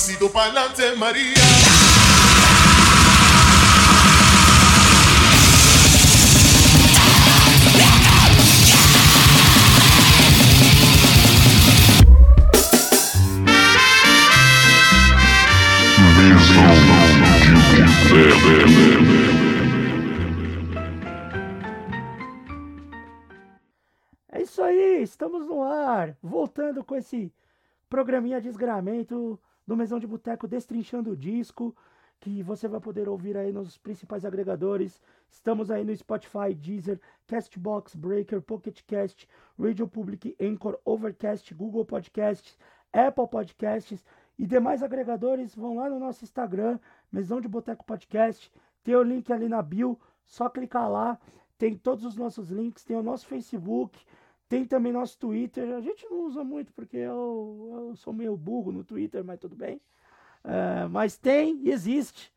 pasito pa'lante, María. É isso aí, estamos no ar, voltando com esse programinha de esgramento do Mesão de Boteco Destrinchando o Disco, que você vai poder ouvir aí nos principais agregadores. Estamos aí no Spotify, Deezer, Castbox, Breaker, Pocket Cast, Radio Public, Anchor, Overcast, Google Podcasts, Apple Podcasts e demais agregadores. Vão lá no nosso Instagram, Mesão de Boteco Podcast. Tem o link ali na bio, só clicar lá. Tem todos os nossos links, tem o nosso Facebook, tem também nosso Twitter. A gente não usa muito porque eu, eu sou meio burro no Twitter, mas tudo bem. É, mas tem existe.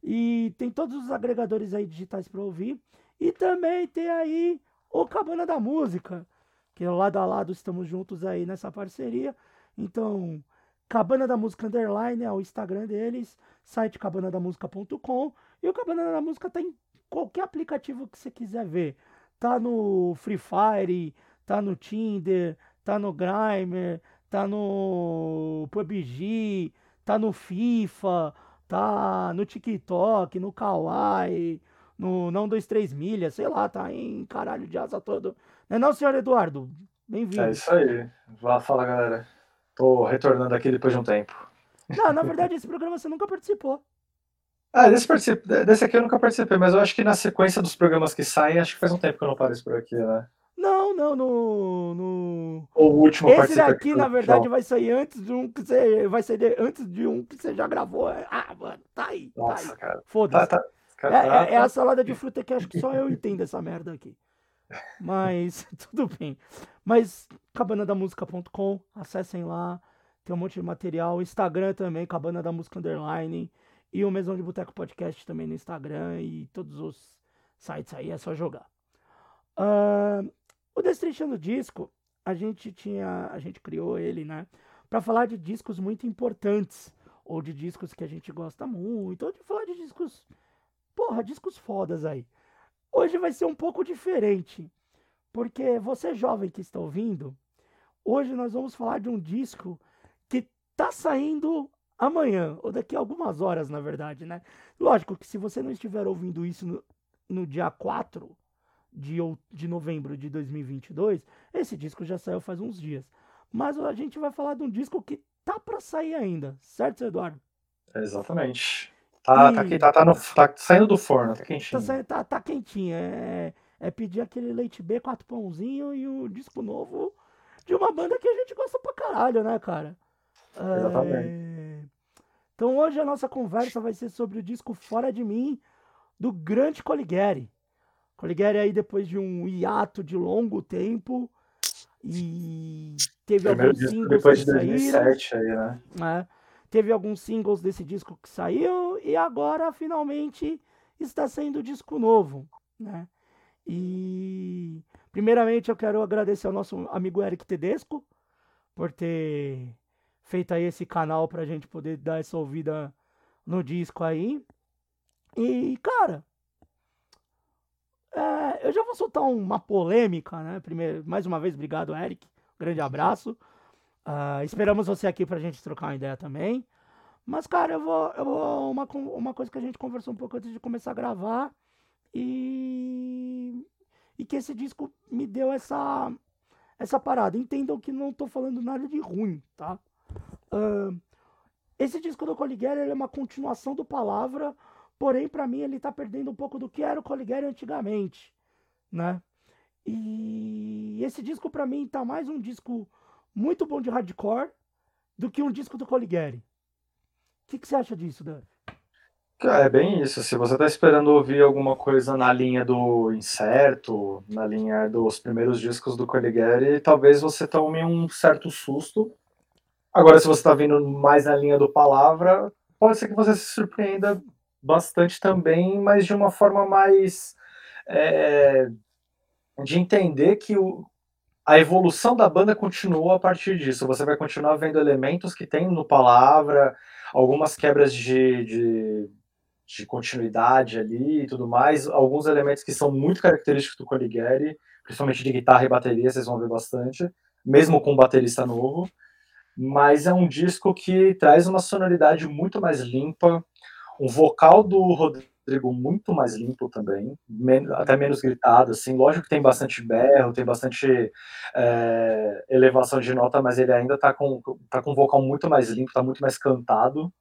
E tem todos os agregadores aí digitais para ouvir. E também tem aí o Cabana da Música, que é lado a lado estamos juntos aí nessa parceria. Então, Cabana da Música Underline é o Instagram deles, site cabanadamusica.com. E o Cabana da Música tá em qualquer aplicativo que você quiser ver. Tá no Free Fire, tá no Tinder, tá no Grindr, tá no PUBG, tá no FIFA, tá no TikTok, no Kawaii, no Não 23 Milhas, sei lá, tá em caralho de asa todo. Não é não, senhor Eduardo? Bem-vindo. É isso aí. Vá, fala galera. Tô retornando aqui depois de um tempo. Não, na verdade, esse programa você nunca participou. Ah, desse, particip... desse aqui eu nunca participei, mas eu acho que na sequência dos programas que saem, acho que faz um tempo que eu não apareço por aqui, né? Não, no. no... O último Esse daqui, na verdade, vai sair antes de um que você. Vai sair antes de um que você já gravou. Ah, mano, tá aí. Tá Nossa, aí. cara. Tá, Foda-se. tá, cara, É, tá- é- é a salada de fruta que acho que só eu entendo essa merda aqui. Mas tudo bem. Mas cabanadamusica.com, acessem lá. Tem um monte de material. Instagram também, Cabana da Música Underline. E o Mesão de Boteco Podcast também no Instagram. E todos os sites aí, é só jogar. Ah, o Destrinchando Disco, a gente tinha. A gente criou ele, né? Pra falar de discos muito importantes. Ou de discos que a gente gosta muito. Ou de falar de discos porra, discos fodas aí. Hoje vai ser um pouco diferente, porque você jovem que está ouvindo, hoje nós vamos falar de um disco que tá saindo amanhã, ou daqui a algumas horas, na verdade, né? Lógico que se você não estiver ouvindo isso no, no dia 4 de, de novembro de 2022, esse disco já saiu faz uns dias. Mas a gente vai falar de um disco que tá para sair ainda, certo, seu Eduardo? Exatamente. Tá, tá, E- aqui, tá, tá, no, tá saindo do forno, tá Tá, quentinho. saindo- tá, tá quentinho. É, é pedir aquele leite B, quatro pãozinho e o disco novo de uma banda que a gente gosta pra caralho, né, cara? É, Exatamente. Então hoje a nossa conversa vai ser sobre o disco Fora de Mim, do grande Colighieri. Colighieri aí depois de um hiato de longo tempo e teve Primeiro alguns disco singles depois que de saíram 2007 aí, né? né? Teve alguns singles desse disco que saiu e agora finalmente está saindo disco novo, né? E primeiramente eu quero agradecer ao nosso amigo Eric Tedesco por ter feito aí esse canal pra gente poder dar essa ouvida no disco aí. E, cara, é, eu já vou soltar uma polêmica, né? Primeiro, mais uma vez, obrigado, Eric. Grande abraço. Ah, esperamos você aqui pra gente trocar uma ideia também. Mas, cara, eu vou. Eu vou uma, uma coisa que a gente conversou um pouco antes de começar a gravar. E. E que esse disco me deu essa. Essa parada. Entendam que não tô falando nada de ruim, tá? Ah, esse disco do Colighieri ele é uma continuação do Palavra. Porém, pra mim, ele tá perdendo um pouco do que era o Colighieri antigamente, né? E esse disco, pra mim, tá mais um disco muito bom de hardcore do que um disco do Colighieri. O que, que você acha disso, Dan? Cara, é bem isso. Se você tá esperando ouvir alguma coisa na linha do Incerto, na linha dos primeiros discos do Colighieri, talvez você tome um certo susto. Agora, se você tá vindo mais na linha do Palavra, pode ser que você se surpreenda bastante também, mas de uma forma mais é, de entender que o, a evolução da banda continuou a partir disso. Você vai continuar vendo elementos que tem no palavra, algumas quebras de, de, de continuidade ali e tudo mais, alguns elementos que são muito característicos do Coligari, principalmente de guitarra e bateria, vocês vão ver bastante, mesmo com um baterista novo. Mas é um disco que traz uma sonoridade muito mais limpa, um vocal do Rodrigo Rodrigo muito mais limpo também, men até menos gritado, assim, lógico que tem bastante berro, tem bastante é, elevação de nota, mas ele ainda tá com, tá com um vocal muito mais limpo, tá muito mais cantado,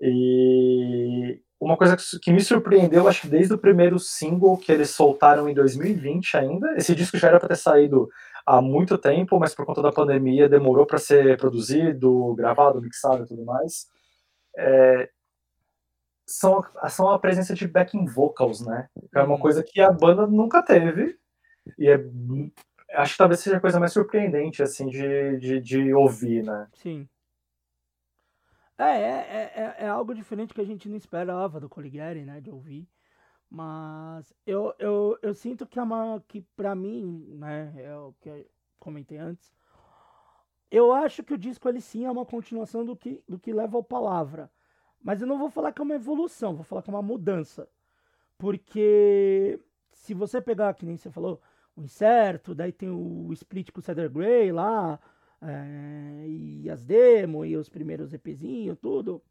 e uma coisa que, que me surpreendeu, acho que desde o primeiro single que eles soltaram em 2020 ainda, esse disco já era para ter saído há muito tempo, mas por conta da pandemia demorou para ser produzido, gravado, mixado e tudo mais. É, são, são a presença de backing vocals, né? É uma uhum. coisa que a banda nunca teve. E é, acho que talvez seja a coisa mais surpreendente, assim, de, de, de ouvir, né? Sim. É, é, é, é, algo diferente que a gente não esperava do Coligari, né? De ouvir. Mas eu, eu, eu sinto que é uma. que pra mim, né? É o que eu comentei antes. Eu acho que o disco ele sim é uma continuação do que, do que leva ao palavra. Mas eu não vou falar que é uma evolução, vou falar que é uma mudança. Porque se você pegar, que nem você falou, o Incerto, daí tem o Split com o Cedar Grey lá, é, e as demos, e os primeiros EPzinhos, tudo.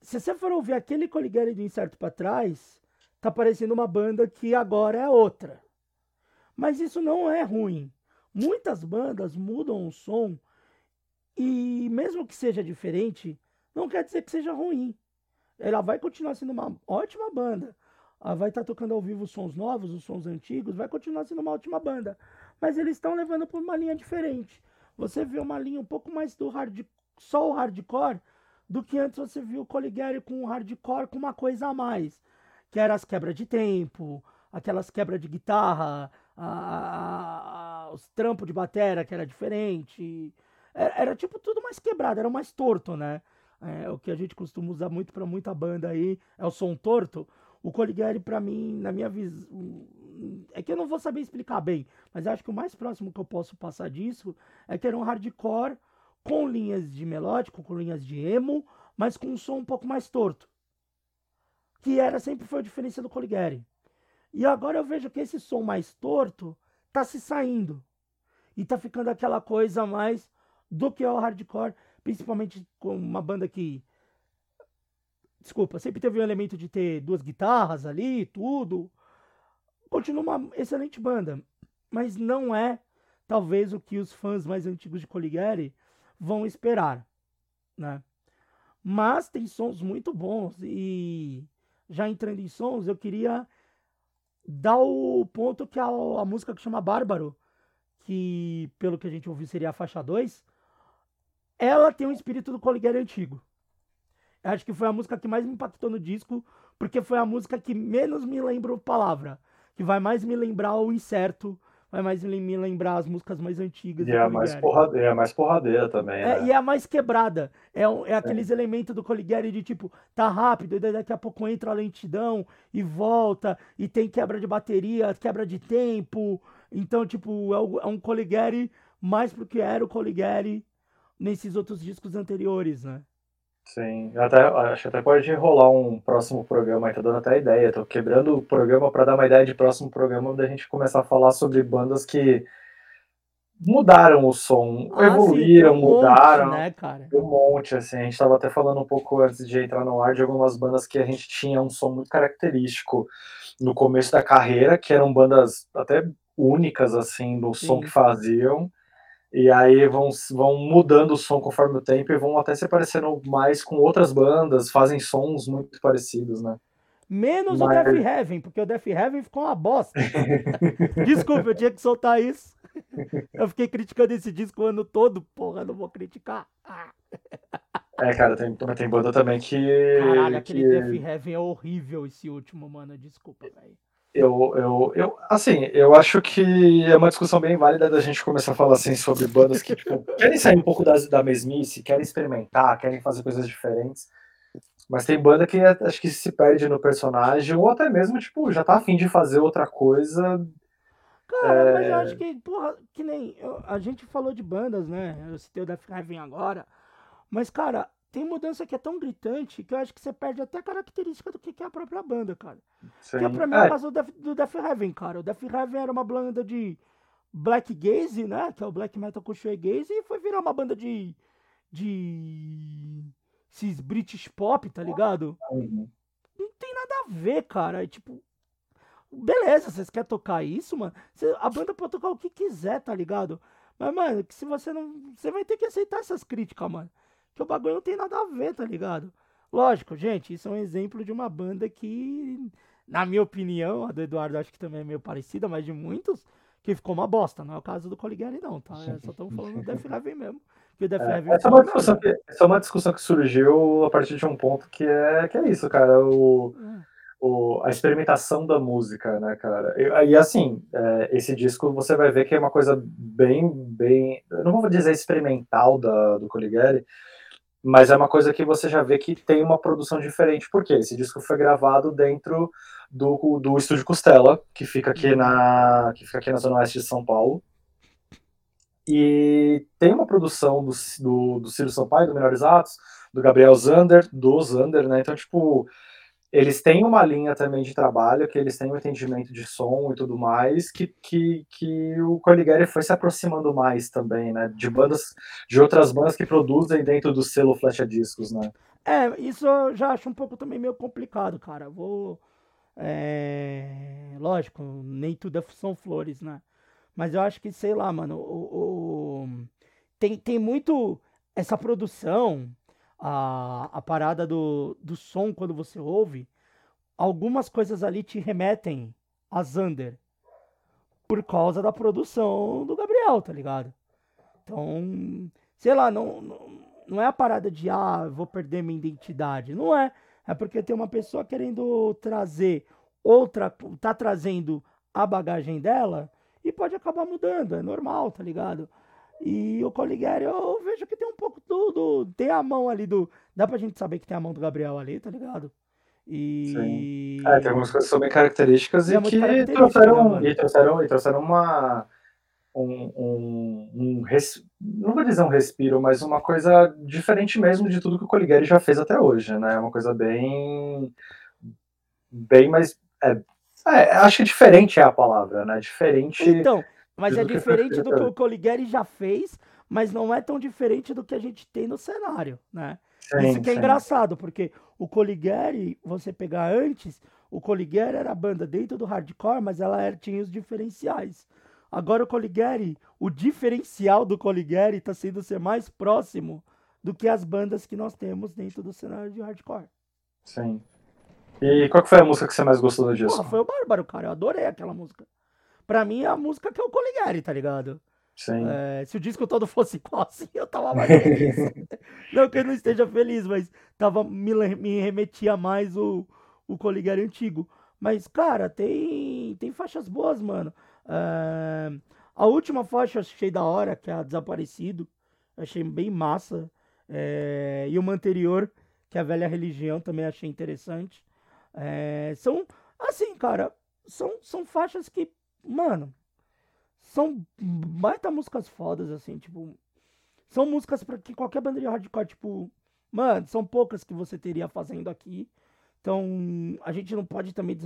Se você for ouvir aquele Coligari do Incerto para trás, tá parecendo uma banda que agora é outra. Mas isso não é ruim. Muitas bandas mudam o som e mesmo que seja diferente, não quer dizer que seja ruim. Ela vai continuar sendo uma ótima banda. Ela vai estar tá tocando ao vivo os sons novos, os sons antigos, vai continuar sendo uma ótima banda. Mas eles estão levando por uma linha diferente. Você vê uma linha um pouco mais do hard, só o hardcore, do que antes você viu o Coligari com o hardcore com uma coisa a mais. Que era as quebras de tempo, aquelas quebras de guitarra, a, a, os trampos de bateria que era diferente. Era, era, tipo tudo mais quebrado, era mais torto, né? É, o que a gente costuma usar muito para muita banda aí, é o som torto. O Coligari, para mim, na minha visão, é que eu não vou saber explicar bem, mas acho que o mais próximo que eu posso passar disso é que era um hardcore com linhas de melódico, com linhas de emo, mas com um som um pouco mais torto. Que era sempre foi a diferença do Coligari. E agora eu vejo que esse som mais torto tá se saindo. E tá ficando aquela coisa mais do que é o hardcore, principalmente com uma banda que desculpa, sempre teve um elemento de ter duas guitarras ali, tudo. Continua uma excelente banda, mas não é talvez o que os fãs mais antigos de Coligari vão esperar, né? Mas tem sons muito bons e já entrando em sons, eu queria dar o ponto que a, a música que chama Bárbaro, que pelo que a gente ouviu seria a faixa 2, ela tem um espírito do Coligari antigo. Eu acho que foi a música que mais me impactou no disco, porque foi a música que menos me lembra palavra, que vai mais me lembrar o incerto, vai mais me lembrar as músicas mais antigas. E é a mais, porradeira, é mais porradeira também, é, né? E é a mais quebrada. É, é aqueles é. elementos do Coligari de tipo, tá rápido, e daí daqui a pouco entra a lentidão e volta, e tem quebra de bateria, quebra de tempo. Então, tipo, é, um Coligari mais pro que era o Coligari nesses outros discos anteriores, né? Sim, até, acho que até pode rolar um próximo programa, aí tá dando até ideia. Tô quebrando o programa para dar uma ideia de próximo programa da gente começar a falar sobre bandas que mudaram o som, ah, evoluíram, sim, um mudaram. Monte, né, cara? Um monte, assim. A gente tava até falando um pouco antes de entrar no ar de algumas bandas que a gente tinha um som muito característico no começo da carreira, que eram bandas até únicas, assim, do sim. som que faziam e aí vão, vão mudando o som conforme o tempo e vão até se parecendo mais com outras bandas, fazem sons muito parecidos, né? Menos Mas... o Death Heaven, porque o Death Heaven ficou uma bosta. Desculpa, eu tinha que soltar isso. Eu fiquei criticando esse disco o ano todo, porra, não vou criticar. É, cara, tem, tem banda também que. Caralho, aquele que... Death Heaven é horrível esse último, mano. Desculpa, velho. Eu, eu, eu, assim, eu acho que é uma discussão bem válida da gente começar a falar assim sobre bandas que tipo, querem sair um pouco da, da mesmice, querem experimentar, querem fazer coisas diferentes. Mas tem banda que acho que se perde no personagem, ou até mesmo, tipo, já tá afim de fazer outra coisa Cara, é... mas eu acho que, porra, que nem. Eu, a gente falou de bandas, né? Eu citei o Death Heaven agora. Mas, cara, tem mudança que é tão gritante que eu acho que você perde até a característica do que é a própria banda, cara. Sim. Que é pra mim é. o caso do Death, do Death Heaven, cara. O Death Heaven era uma banda de black gaze, né? Que é o black metal com shoegaze, e foi virar uma banda de. de. esses British pop, tá ligado? Uhum. Não tem nada a ver, cara. É tipo. Beleza, vocês querem tocar isso, mano? a banda pode tocar o que quiser, tá ligado? Mas, mano, que se você não. Você vai ter que aceitar essas críticas, mano que o bagulho não tem nada a ver, tá ligado? Lógico, gente, isso é um exemplo de uma banda que, na minha opinião, a do Eduardo acho que também é meio parecida, mas de muitos, que ficou uma bosta. Não é o caso do Coligari, não, tá? É, só estamos falando do Death Heaven mesmo. Que o Death é, essa, é uma discussão que, essa é uma discussão que surgiu a partir de um ponto que é, que é isso, cara. O, é. o, a experimentação da música, né, cara? E, e assim, é, esse disco você vai ver que é uma coisa bem, bem. Eu não vou dizer experimental da, do Coligari, mas é uma coisa que você já vê que tem uma produção diferente, porque esse disco foi gravado dentro do, do estúdio Costela, que fica aqui na que fica aqui na zona oeste de São Paulo. E tem uma produção do, do, do Ciro Sampaio, do Melhores Atos, do Gabriel Zander, do Zander, né? Então, tipo, eles têm uma linha também de trabalho, que eles têm um entendimento de som e tudo mais, que, que, que o Coligari foi se aproximando mais também, né? De bandas, de outras bandas que produzem dentro do selo Flecha Discos, né? É, isso eu já acho um pouco também meio complicado, cara. Vou. É... Lógico, nem tudo é são flores, né? Mas eu acho que, sei lá, mano, o, o... Tem, tem muito essa produção a, a parada do, do som quando você ouve, algumas coisas ali te remetem a Zander. Por causa da produção do Gabriel, tá ligado? Então, sei lá, não, não, é a parada de, ah, vou perder minha identidade. Não é. É porque tem uma pessoa querendo trazer outra, tá trazendo a bagagem dela e pode acabar mudando. É normal, tá ligado? E o Coligari, eu vejo que tem um pouco tudo. Tem a mão ali do. Dá pra gente saber que tem a mão do Gabriel ali, tá ligado? E. Sim. É, tem algumas coisas que são bem características e, e que trouxeram, né, e trouxeram. E trouxeram uma. Um, um, um res... não vou dizer um respiro, mas uma coisa diferente mesmo de tudo que o Coligari já fez até hoje, né? Uma coisa bem. bem mais. É, é, acho que diferente é a palavra, né? Diferente. Então, mas é diferente do que o Coligari já fez, mas não é tão diferente do que a gente tem no cenário, né? Sim, Isso que é sim. engraçado, porque o Coligari, você pegar antes, o Coligari era a banda dentro do hardcore, mas ela era, tinha os diferenciais. Agora o Coligari, o diferencial do Coligari está sendo ser mais próximo do que as bandas que nós temos dentro do cenário de hardcore. Sim. E qual foi a música que você mais gostou do disco? Porra, foi o Bárbaro, cara. Eu adorei aquela música pra mim é a música que é o Coligari, tá ligado? Sim. É, se o disco todo fosse igual assim, eu tava mais feliz. não que eu não esteja feliz, mas tava, me, me remetia mais o, o Coligari antigo. Mas, cara, tem, tem faixas boas, mano. É, a última faixa eu achei da hora, que é a Desaparecido. Achei bem massa. É, e uma anterior, que é a Velha Religião, também achei interessante. É, são, assim, cara, são, são faixas que Mano, são baita músicas fodas, assim, tipo. São músicas para que qualquer banda de hardcore, tipo. Mano, são poucas que você teria fazendo aqui. Então, a gente não pode também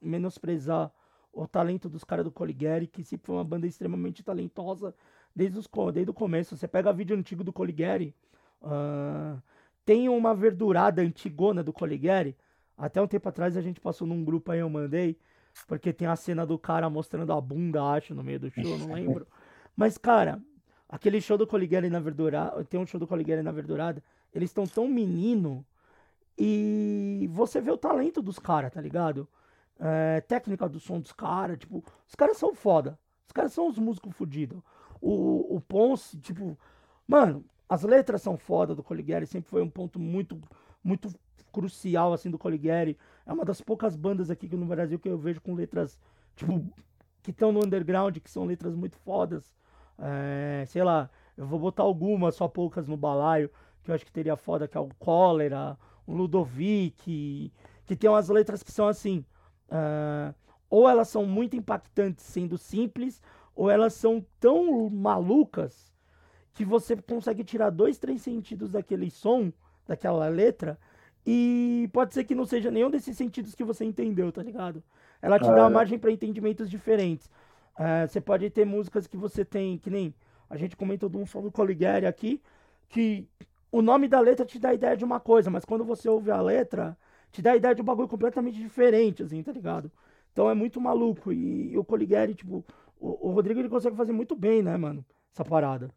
menosprezar o talento dos caras do Coligari, que sempre foi uma banda extremamente talentosa desde, os, desde o começo. Você pega vídeo antigo do Coligari, uh, tem uma verdurada antigona do Coligari. Até um tempo atrás a gente passou num grupo aí, eu mandei. Porque tem a cena do cara mostrando a bunda, acho, no meio do show, não lembro. Mas, cara, aquele show do Coligari na Verdurada. Tem um show do Coligari na Verdurada. Eles estão tão menino. E você vê o talento dos caras, tá ligado? É, técnica do som dos caras. Tipo, os caras são foda. Os caras são os músicos fodidos. O, o Ponce, tipo. Mano, as letras são foda do Coligari. Sempre foi um ponto muito, muito crucial, assim, do Coligari. É uma das poucas bandas aqui no Brasil que eu vejo com letras, tipo, que estão no underground, que são letras muito fodas. É, sei lá, eu vou botar algumas, só poucas no balaio, que eu acho que teria foda, que é o Cólera, o Ludovic, que tem umas letras que são assim. Uh, ou elas são muito impactantes sendo simples, ou elas são tão malucas que você consegue tirar dois, três sentidos daquele som, daquela letra, e pode ser que não seja nenhum desses sentidos que você entendeu, tá ligado? Ela te dá uma margem para entendimentos diferentes. É, você pode ter músicas que você tem, que nem a gente comentou de um som do Coligari aqui, que o nome da letra te dá a ideia de uma coisa, mas quando você ouve a letra, te dá a ideia de um bagulho completamente diferente, assim, tá ligado? Então é muito maluco. E, e o Coligari, tipo, o, o, Rodrigo ele consegue fazer muito bem, né, mano? Essa parada.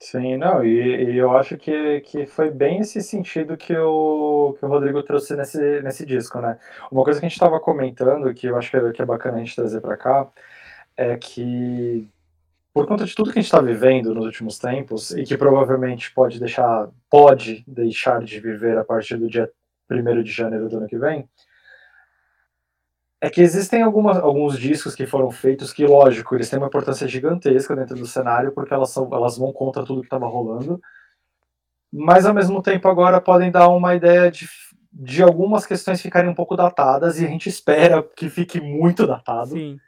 Sim, não, e, e, eu acho que, que foi bem esse sentido que o, que o Rodrigo trouxe nesse, nesse disco, né? Uma coisa que a gente estava comentando, que eu acho que é, que é bacana a gente trazer para cá, é que por conta de tudo que a gente está vivendo nos últimos tempos e que provavelmente pode deixar, pode deixar de viver a partir do dia 1 de janeiro do ano que vem, é que existem algumas, alguns discos que foram feitos que, lógico, eles têm uma importância gigantesca dentro do cenário porque elas, são, elas vão contra tudo que estava rolando, mas ao mesmo tempo agora podem dar uma ideia de, de algumas questões ficarem um pouco datadas e a gente espera que fique muito datado. Sim.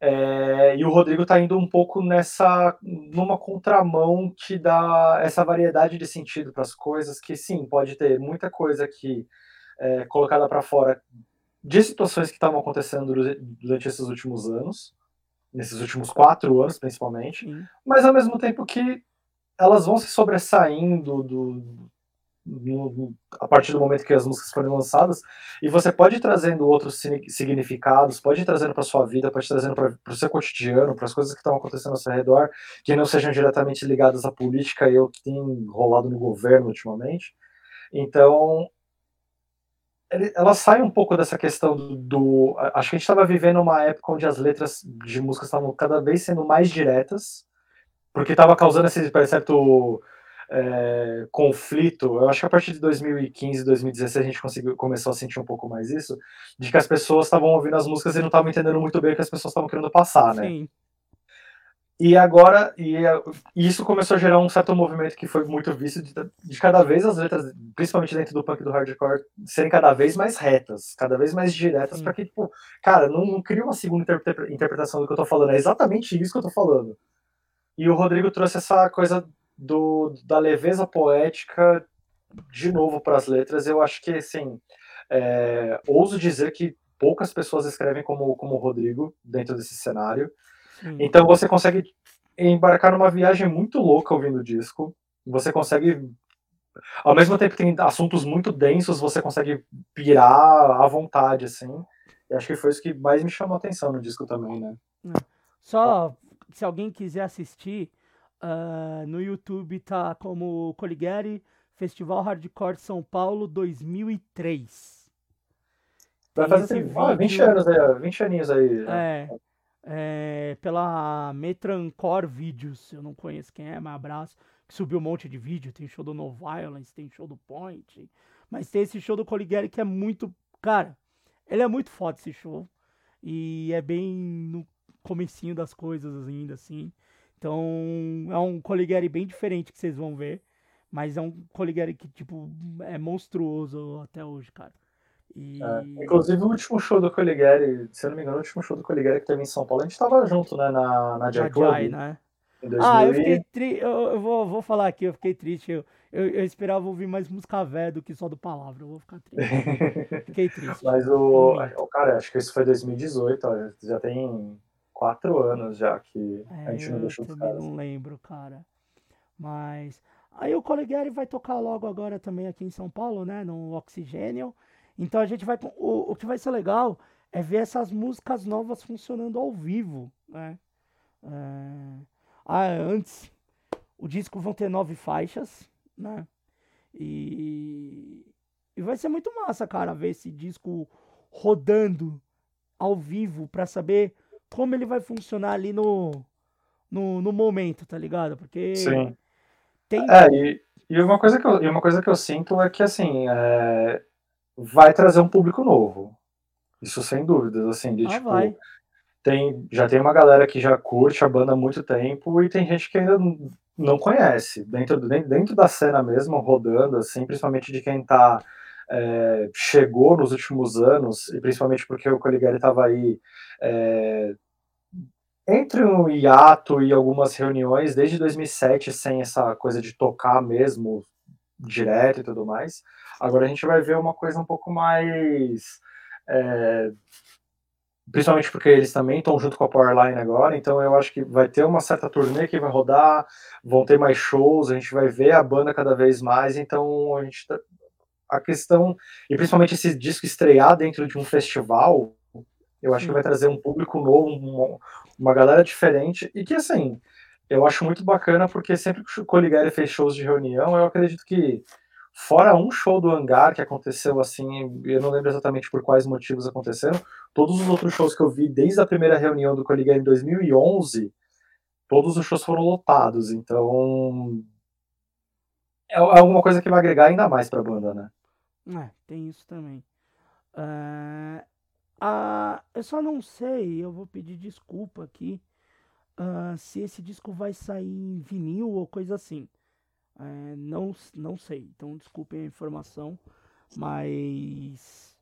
É, e o Rodrigo está indo um pouco nessa numa contramão que dá essa variedade de sentido para as coisas, que sim, pode ter muita coisa aqui é, colocada para fora de situações que estavam acontecendo durante esses últimos anos, nesses últimos quatro anos principalmente, mas ao mesmo tempo que elas vão se sobressaindo do, no, a partir do momento que as músicas forem lançadas, e você pode ir trazendo outros significados, pode ir trazendo para sua vida, pode ir trazendo para o seu cotidiano, para as coisas que estão acontecendo ao seu redor, que não sejam diretamente ligadas à política e ao que tem rolado no governo ultimamente. Então, ela sai um pouco dessa questão do, acho que a gente estava vivendo uma época onde as letras de músicas estavam cada vez sendo mais diretas, porque estava causando esse certo é, conflito, eu acho que a partir de 2015, 2016 a gente conseguiu, começou a sentir um pouco mais isso, de que as pessoas estavam ouvindo as músicas e não estavam entendendo muito bem o que as pessoas estavam querendo passar, né? Sim. E agora, e, e, isso começou a gerar um certo movimento que foi muito visto de, de, cada vez as letras, principalmente dentro do punk e do hardcore, serem cada vez mais retas, cada vez mais diretas, para que, tipo, cara, não, não cria uma segunda interpretação do que eu tô falando, é exatamente isso que eu tô falando. E o Rodrigo trouxe essa coisa do, da leveza poética de novo para as letras. Eu acho que, assim, é, ouso dizer que poucas pessoas escrevem como, como o Rodrigo dentro desse cenário. Então você consegue embarcar numa viagem muito louca ouvindo o disco. Você consegue. Ao mesmo tempo que tem assuntos muito densos, você consegue pirar à vontade, assim. E acho que foi isso que mais me chamou a atenção no disco também, né? Só se alguém quiser assistir, Uh, no YouTube tá como Coligari Festival Hardcore São Paulo 2003. Vai fazer vídeo, ah, 20 anos aí, 20 aninhos aí. É, é, pela Metrancor Videos, eu não conheço quem é, mas abraço. Que subiu um monte de vídeo, tem show do No Violence, tem show do Point. Mas tem esse show do Coligari que é muito. Cara, ele é muito foda esse show. E é bem no comecinho das coisas ainda, assim. Então, é um Coligari bem diferente que vocês vão ver. Mas é um Coligari que, tipo, é monstruoso até hoje, cara. E... É, inclusive, o último show do Coligari, se eu não me engano, o último show do Coligari que teve em São Paulo, a gente tava junto, né, na, na Jai Club. Jai, né? Ah, eu fiquei triste. Eu, eu, vou, vou falar aqui, eu fiquei triste. Eu, eu, eu, esperava ouvir mais música velha do que só do palavra. Eu vou ficar triste. fiquei triste. Mas o. o cara, acho que isso foi 2018, ó, já tem quatro anos já que é, a gente não deixou os caras. não lembro, cara. Mas. Aí o Coligari vai tocar logo agora também aqui em São Paulo, né? No Oxigênio. Então a gente vai. O, o que vai ser legal é ver essas músicas novas funcionando ao vivo, né? É... Ah, antes, o disco vão ter nove faixas, né? E, e vai ser muito massa, cara, ver esse disco rodando ao vivo para saber como ele vai funcionar ali no, no, no momento, tá ligado? Porque Sim. tem. É, e, e, uma coisa que eu, e uma coisa que eu sinto é que assim é, vai trazer um público novo. Isso sem dúvidas, assim, de ah, tipo. Vai. Tem, já tem uma galera que já curte a banda há muito tempo e tem gente que ainda não conhece. Dentro, dentro da cena mesmo, rodando, assim, principalmente de quem tá é, chegou nos últimos anos, e principalmente porque o Caligari estava aí é, entre um hiato e algumas reuniões, desde 2007, sem essa coisa de tocar mesmo direto e tudo mais, agora a gente vai ver uma coisa um pouco mais. É, principalmente porque eles também estão junto com a Powerline agora, então eu acho que vai ter uma certa turnê que vai rodar, vão ter mais shows, a gente vai ver a banda cada vez mais, então a gente tá, a questão, e principalmente esse disco estrear dentro de um festival, eu acho que vai trazer um público novo, uma, uma galera diferente, e que assim, eu acho muito bacana porque sempre que o Coligari fez shows de reunião, eu acredito que Fora um show do Hangar que aconteceu assim, eu não lembro exatamente por quais motivos aconteceram, todos os outros shows que eu vi desde a primeira reunião do Coligar em 2011, todos os shows foram lotados, então é, é alguma coisa que vai agregar ainda mais pra banda, né? É, tem isso também. Uh, uh, eu só não sei, eu vou pedir desculpa aqui, uh, se esse disco vai sair em vinil ou coisa assim. É, não, não sei, então desculpem a informação, mas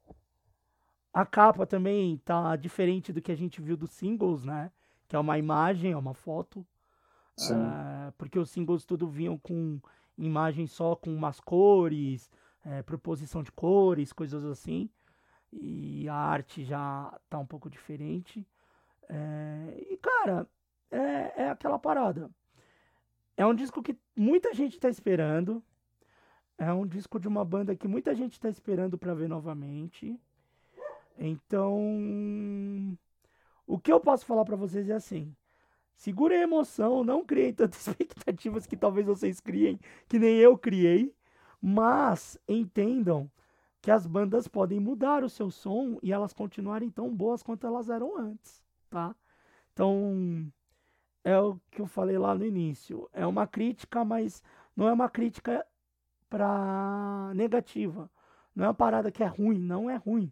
a capa também tá diferente do que a gente viu dos singles, né? Que é uma imagem, é uma foto. É, porque os singles tudo vinham com imagens só com umas cores, é, proposição de cores, coisas assim. E a arte já tá um pouco diferente. É, e cara, é, é aquela parada. É um disco que muita gente está esperando. É um disco de uma banda que muita gente está esperando para ver novamente. Então, o que eu posso falar para vocês é assim: segurem a emoção, não criem tantas expectativas que talvez vocês criem, que nem eu criei, mas entendam que as bandas podem mudar o seu som e elas continuarem tão boas quanto elas eram antes, tá? Então, é o que eu falei lá no início. É uma crítica, mas não é uma crítica para negativa. Não é uma parada que é ruim, não é ruim.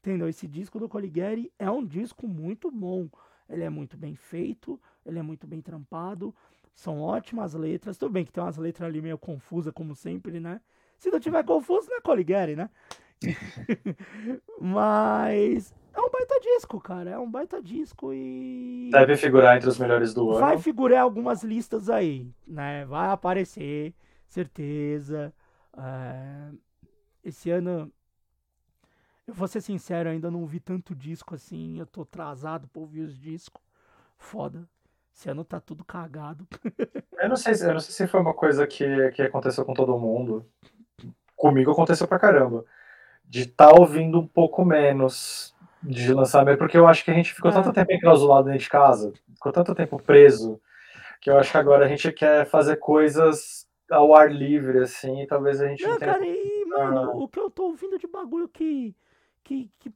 Entendeu? Esse disco do Coligari é um disco muito bom. Ele é muito bem feito, ele é muito bem trampado, são ótimas letras. Tudo bem que tem umas letras ali meio confusas, como sempre, né? Se não tiver confuso, não é Coligari, né? Mas é um baita disco, cara. É um baita disco e. Deve figurar entre os melhores do ano. Vai figurar algumas listas aí, né? Vai aparecer, certeza. É... Esse ano. Eu vou ser sincero, ainda não vi tanto disco assim. Eu tô atrasado pra ouvir os discos. Foda. Esse ano tá tudo cagado. eu, não sei, eu não sei se foi uma coisa que, que aconteceu com todo mundo. Comigo aconteceu pra caramba. De estar tá ouvindo um pouco menos de lançamento, porque eu acho que a gente ficou é. tanto tempo enclausulado dentro de casa, ficou tanto tempo preso, que eu acho que agora a gente quer fazer coisas ao ar livre, assim, e talvez a gente não, não tenha... cara, e, mano, o que eu tô ouvindo de bagulho que, que, que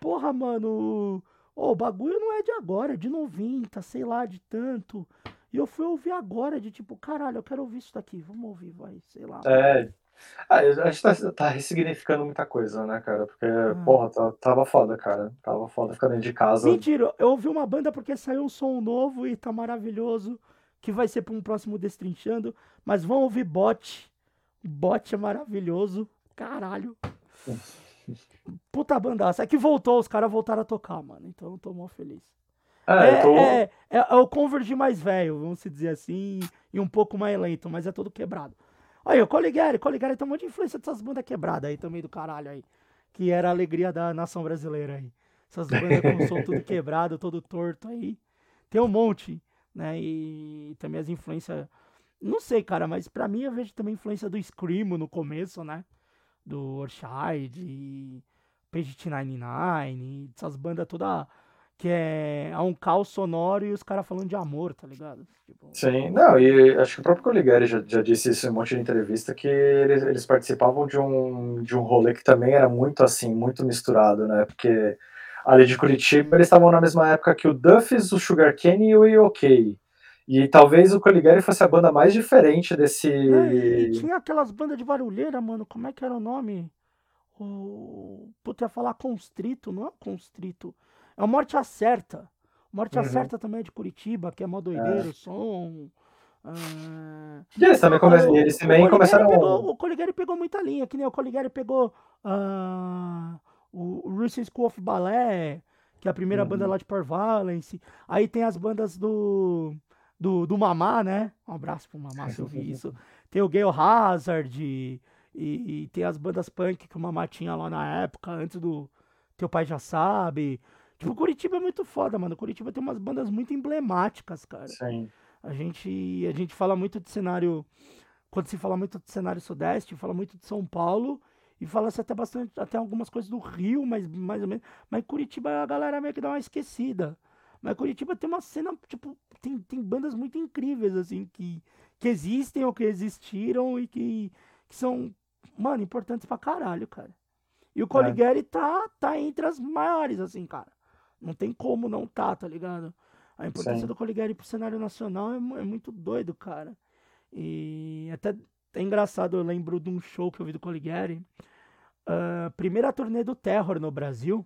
porra, mano, o oh, bagulho não é de agora, é de 90, sei lá, de tanto, e eu fui ouvir agora, de tipo, caralho, eu quero ouvir isso daqui, vamos ouvir, vai, sei lá. É, ah, a gente tá, tá ressignificando muita coisa, né, cara? Porque, ah. porra, tá, tava foda, cara. Tava foda ficar dentro de casa. Mentira, eu ouvi uma banda porque saiu um som novo e tá maravilhoso, que vai ser pra um próximo Destrinchando, mas vão ouvir Bot. Bot é maravilhoso, caralho. Puta bandaça. É que voltou, os caras voltaram a tocar, mano. Então eu tô mó feliz. É, é, tô... é, é, é o Converge mais velho, vamos dizer assim, e um pouco mais lento, mas é todo quebrado. Aí, o Coligari, Coligari tem um monte de influência dessas bandas quebradas aí também do caralho aí. Que era a alegria da nação brasileira aí. Essas bandas com som tudo quebrado, todo torto aí. Tem um monte, né? E também as influências. Não sei, cara, mas pra mim eu vejo também influência do Screamo no começo, né? Do Orchide, Page 99, essas bandas toda que é, é um caos sonoro e os caras falando de amor, tá ligado? Tipo... Sim, não, e acho que o próprio Coligari já, já disse isso em um monte de entrevista, que eles, eles participavam de um, de um rolê que também era muito assim, muito misturado, né? Porque ali de Curitiba eles estavam na mesma época que o Duffys, o Sugar Cane e o E.O.K. E talvez o Coligari fosse a banda mais diferente desse. É, e tinha aquelas bandas de barulheira, mano. Como é que era o nome? O. Puta, ia falar Constrito, não é Constrito. É o Morte Acerta. Morte uhum. Acerta também é de Curitiba, que é mó doideiro, é. som. Uh, eles também, come... o, eles também começaram... Pegou, o Coligari pegou muita linha, que nem o Coligari pegou uh, o, o Russian School of Ballet, que é a primeira uhum. banda lá de Port Valence. Aí tem as bandas do, do, do Mamá, né? Um abraço pro Mamá se eu vi isso. Tem o Gale Hazard e, e, tem as bandas punk que o Mamá tinha lá na época, antes do Teu Pai Já Sabe. Tipo, Curitiba é muito foda, mano. Curitiba tem umas bandas muito emblemáticas, cara. Sim. A gente, a gente fala muito de cenário. Quando se fala muito de cenário sudeste, fala muito de São Paulo e fala-se até bastante, até algumas coisas do Rio, mas mais ou menos. Mas Curitiba a galera meio que dá uma esquecida. Mas Curitiba tem uma cena, tipo, tem, tem bandas muito incríveis, assim, que, que existem ou que existiram e que, que são, mano, importantes pra caralho, cara. E o Coligari é. tá, tá entre as maiores, assim, cara. Não tem como não tá, tá ligado? A importância Sim. do Coligari pro cenário nacional é, é, muito doido, cara. E até é engraçado, eu lembro de um show que eu vi do Coligari. Uh, primeira turnê do Terror no Brasil.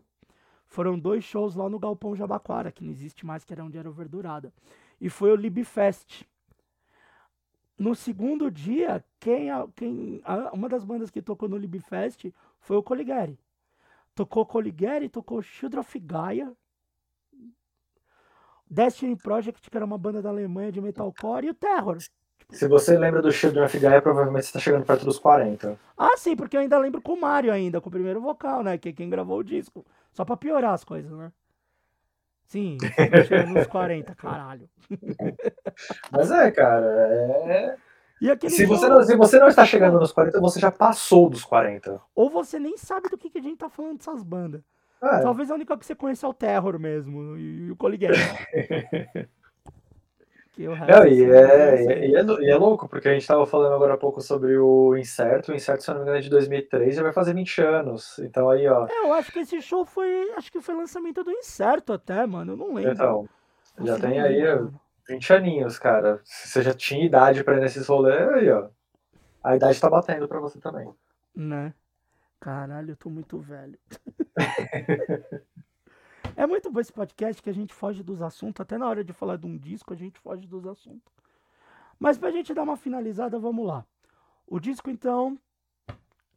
Foram dois shows lá no Galpão Jabaquara, que não existe mais, que era onde era o Verdurada. E foi o Libfest. No segundo dia, quem, quem, uma das bandas que tocou no Libfest foi o Coligari. Tocou Coligari, tocou Children of Gaia, Destiny Project, que era uma banda da Alemanha de metalcore, e o Terror. Se você lembra do Children of Gaia, provavelmente você está chegando perto dos 40. Ah, sim, porque eu ainda lembro com o Mario ainda, com o primeiro vocal, né? Que é quem gravou o disco. Só pra piorar as coisas, né? Sim, chegando nos 40, caralho. Mas é, cara, é... Se você, não, se você não está chegando nos 40, você já passou dos 40. Ou você nem sabe do que, que a gente tá falando dessas bandas. É. Talvez a única que você conheça é o Terror mesmo, e, o Coligueiro. Não, e, é, e, é, e é louco, porque a gente estava falando agora há pouco sobre o Incerto. O Incerto, se não me engano, é de 2003, já vai fazer 20 anos. Então aí, ó. É, eu acho que esse show foi. Acho que foi lançamento do Incerto até, mano. Eu não lembro. Então, já tem aí lembra, 20 aninhos, cara. Você já tinha idade pra ir nesses rolês, aí, ó. A idade tá batendo pra você também. Né? Caralho, eu tô muito velho. é muito bom esse podcast que a gente foge dos assuntos. Até na hora de falar de um disco, a gente foge dos assuntos. Mas pra gente dar uma finalizada, vamos lá. O disco, então,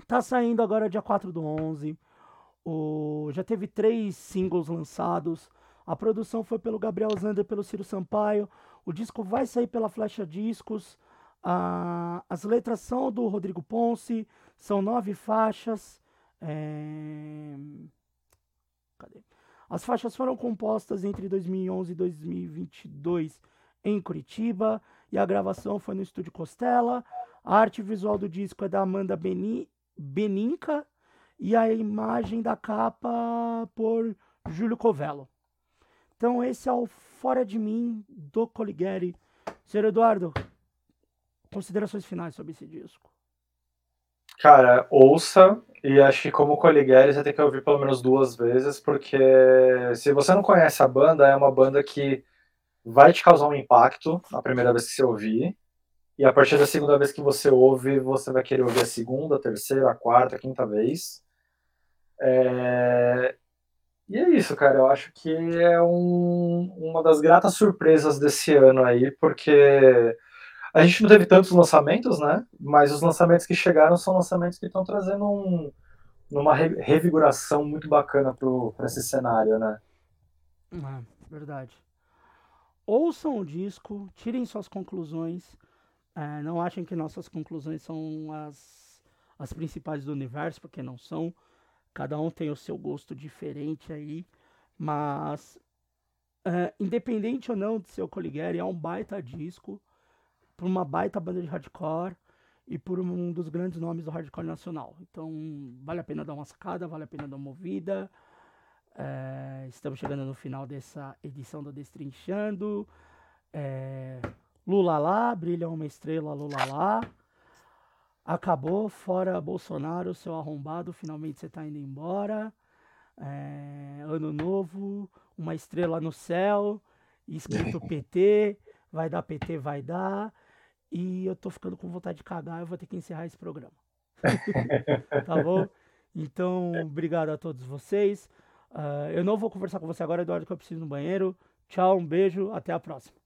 tá saindo agora dia 4 do 11. O... Já teve três singles lançados. A produção foi pelo Gabriel Zander e pelo Ciro Sampaio. O disco vai sair pela Flecha Discos. Ah, as letras são do Rodrigo Ponce. São nove faixas. É... As faixas foram compostas entre 2011 e 2022 em Curitiba e a gravação foi no Estúdio Costela. A arte visual do disco é da Amanda Beni... Beninca e a imagem da capa por Júlio Covello. Então esse é o Fora de Mim do Coligari. Senhor Eduardo, considerações finais sobre esse disco. Cara, ouça, e acho que como Coligueri você tem que ouvir pelo menos duas vezes, porque se você não conhece a banda, é uma banda que vai te causar um impacto na primeira vez que você ouvir, e a partir da segunda vez que você ouve, você vai querer ouvir a segunda, a terceira, a quarta, a quinta vez. É... E é isso, cara. Eu acho que é um, uma das gratas surpresas desse ano aí, porque a gente não teve tantos lançamentos, né? Mas os lançamentos que chegaram são lançamentos que estão trazendo um, uma revigoração muito bacana para esse cenário, né? É, verdade. Ouçam o disco, tirem suas conclusões. É, não achem que nossas conclusões são as, as principais do universo, porque não são. Cada um tem o seu gosto diferente aí. Mas, é, independente ou não de ser o Coligari, é um baita disco por uma baita banda de hardcore e por um dos grandes nomes do hardcore nacional. Então, vale a pena dar uma sacada, vale a pena dar uma ouvida. É, estamos chegando no final dessa edição do Destrinchando. É, Lula lá, brilha uma estrela, Lula lá. Acabou, fora Bolsonaro, seu arrombado, finalmente você está indo embora. É, ano novo, uma estrela no céu, escrito PT, vai dar PT, vai dar. E eu tô ficando com vontade de cagar, eu vou ter que encerrar esse programa. tá bom? Então, obrigado a todos vocês. Uh, eu não vou conversar com você agora, Eduardo, que eu preciso no banheiro. Tchau, um beijo, até a próxima.